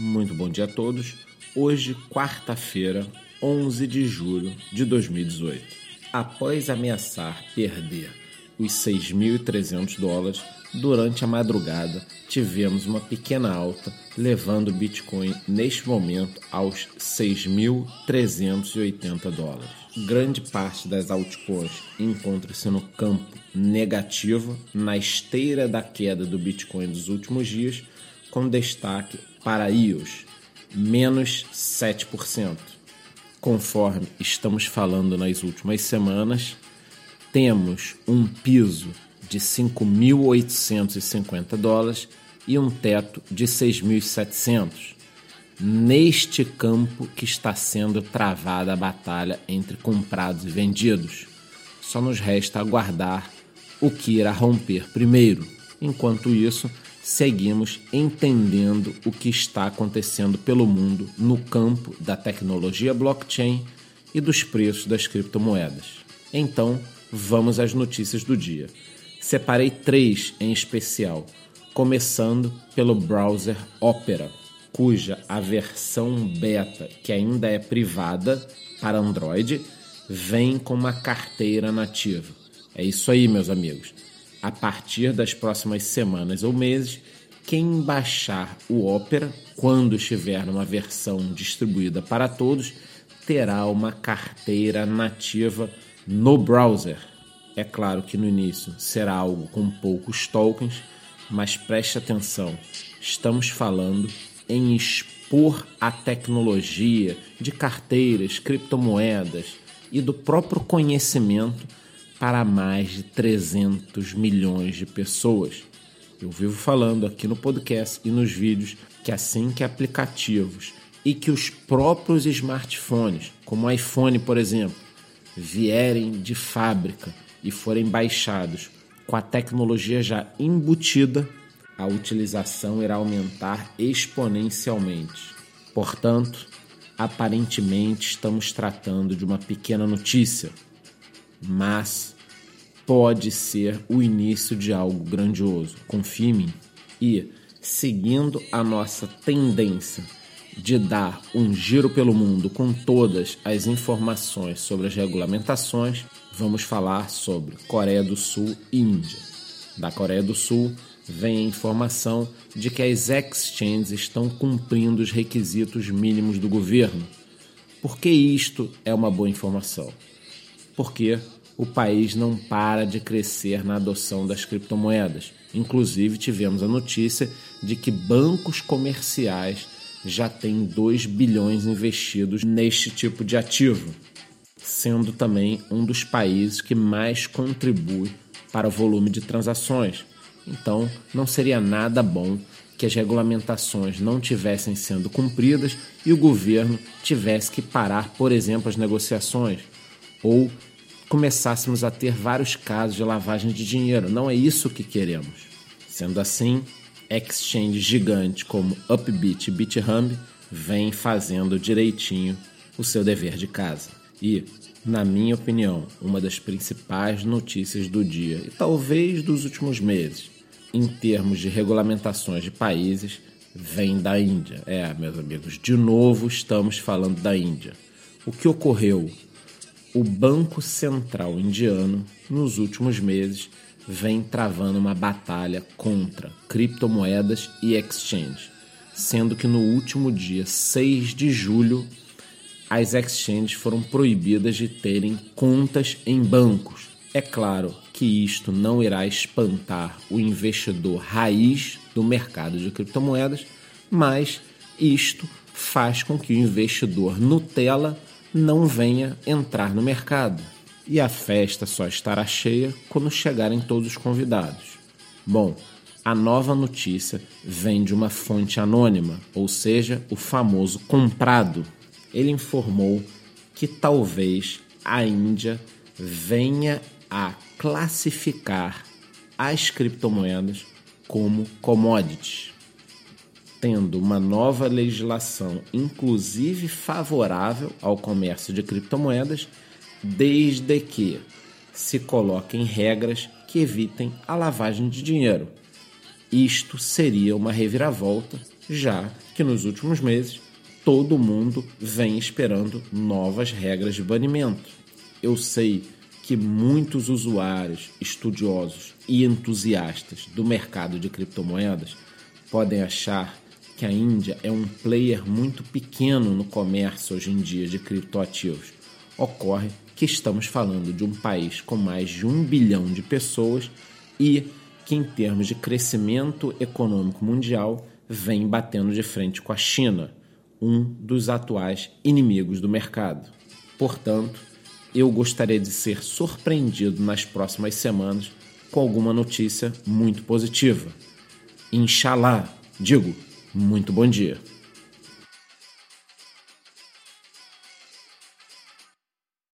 Muito bom dia a todos. Hoje, quarta-feira, 11 de julho de 2018. Após ameaçar perder os 6.300 dólares, durante a madrugada tivemos uma pequena alta, levando o Bitcoin neste momento aos 6.380 dólares. Grande parte das altcoins encontra-se no campo negativo, na esteira da queda do Bitcoin dos últimos dias, com destaque para IOS, menos 7%. Conforme estamos falando nas últimas semanas, temos um piso de 5.850 dólares e um teto de 6.700. Neste campo que está sendo travada a batalha entre comprados e vendidos. Só nos resta aguardar o que irá romper primeiro. Enquanto isso, seguimos entendendo o que está acontecendo pelo mundo no campo da tecnologia blockchain e dos preços das criptomoedas. Então, vamos às notícias do dia. Separei três em especial, começando pelo browser Opera, cuja a versão beta, que ainda é privada para Android, vem com uma carteira nativa. É isso aí, meus amigos. A partir das próximas semanas ou meses, quem baixar o Opera, quando estiver numa versão distribuída para todos, terá uma carteira nativa no browser. É claro que no início será algo com poucos tokens, mas preste atenção, estamos falando em expor a tecnologia de carteiras, criptomoedas e do próprio conhecimento para mais de 300 milhões de pessoas. Eu vivo falando aqui no podcast e nos vídeos que assim que aplicativos e que os próprios smartphones, como o iPhone, por exemplo, vierem de fábrica e forem baixados com a tecnologia já embutida, a utilização irá aumentar exponencialmente. Portanto, aparentemente estamos tratando de uma pequena notícia, mas pode ser o início de algo grandioso. Confie em mim. E, seguindo a nossa tendência de dar um giro pelo mundo com todas as informações sobre as regulamentações, vamos falar sobre Coreia do Sul e Índia. Da Coreia do Sul vem a informação de que as exchanges estão cumprindo os requisitos mínimos do governo. Por que isto é uma boa informação? Porque o país não para de crescer na adoção das criptomoedas. Inclusive, tivemos a notícia de que bancos comerciais já têm 2 bilhões investidos neste tipo de ativo sendo também um dos países que mais contribui para o volume de transações. Então, não seria nada bom que as regulamentações não tivessem sendo cumpridas e o governo tivesse que parar, por exemplo, as negociações ou começássemos a ter vários casos de lavagem de dinheiro. Não é isso que queremos. Sendo assim, exchanges gigantes como Upbit e BitHub vêm fazendo direitinho o seu dever de casa. E, na minha opinião, uma das principais notícias do dia e talvez dos últimos meses, em termos de regulamentações de países, vem da Índia. É, meus amigos, de novo estamos falando da Índia. O que ocorreu? O Banco Central Indiano, nos últimos meses, vem travando uma batalha contra criptomoedas e exchange, sendo que no último dia 6 de julho as exchanges foram proibidas de terem contas em bancos. É claro que isto não irá espantar o investidor raiz do mercado de criptomoedas, mas isto faz com que o investidor Nutella não venha entrar no mercado. E a festa só estará cheia quando chegarem todos os convidados. Bom, a nova notícia vem de uma fonte anônima, ou seja, o famoso comprado ele informou que talvez a Índia venha a classificar as criptomoedas como commodities, tendo uma nova legislação, inclusive favorável ao comércio de criptomoedas, desde que se coloquem regras que evitem a lavagem de dinheiro. Isto seria uma reviravolta já que nos últimos meses todo mundo vem esperando novas regras de banimento. Eu sei que muitos usuários, estudiosos e entusiastas do mercado de criptomoedas podem achar que a Índia é um player muito pequeno no comércio hoje em dia de criptoativos. Ocorre que estamos falando de um país com mais de um bilhão de pessoas e que, em termos de crescimento econômico mundial, vem batendo de frente com a China, um dos atuais inimigos do mercado. Portanto, eu gostaria de ser surpreendido nas próximas semanas com alguma notícia muito positiva. Inshallah, digo, muito bom dia.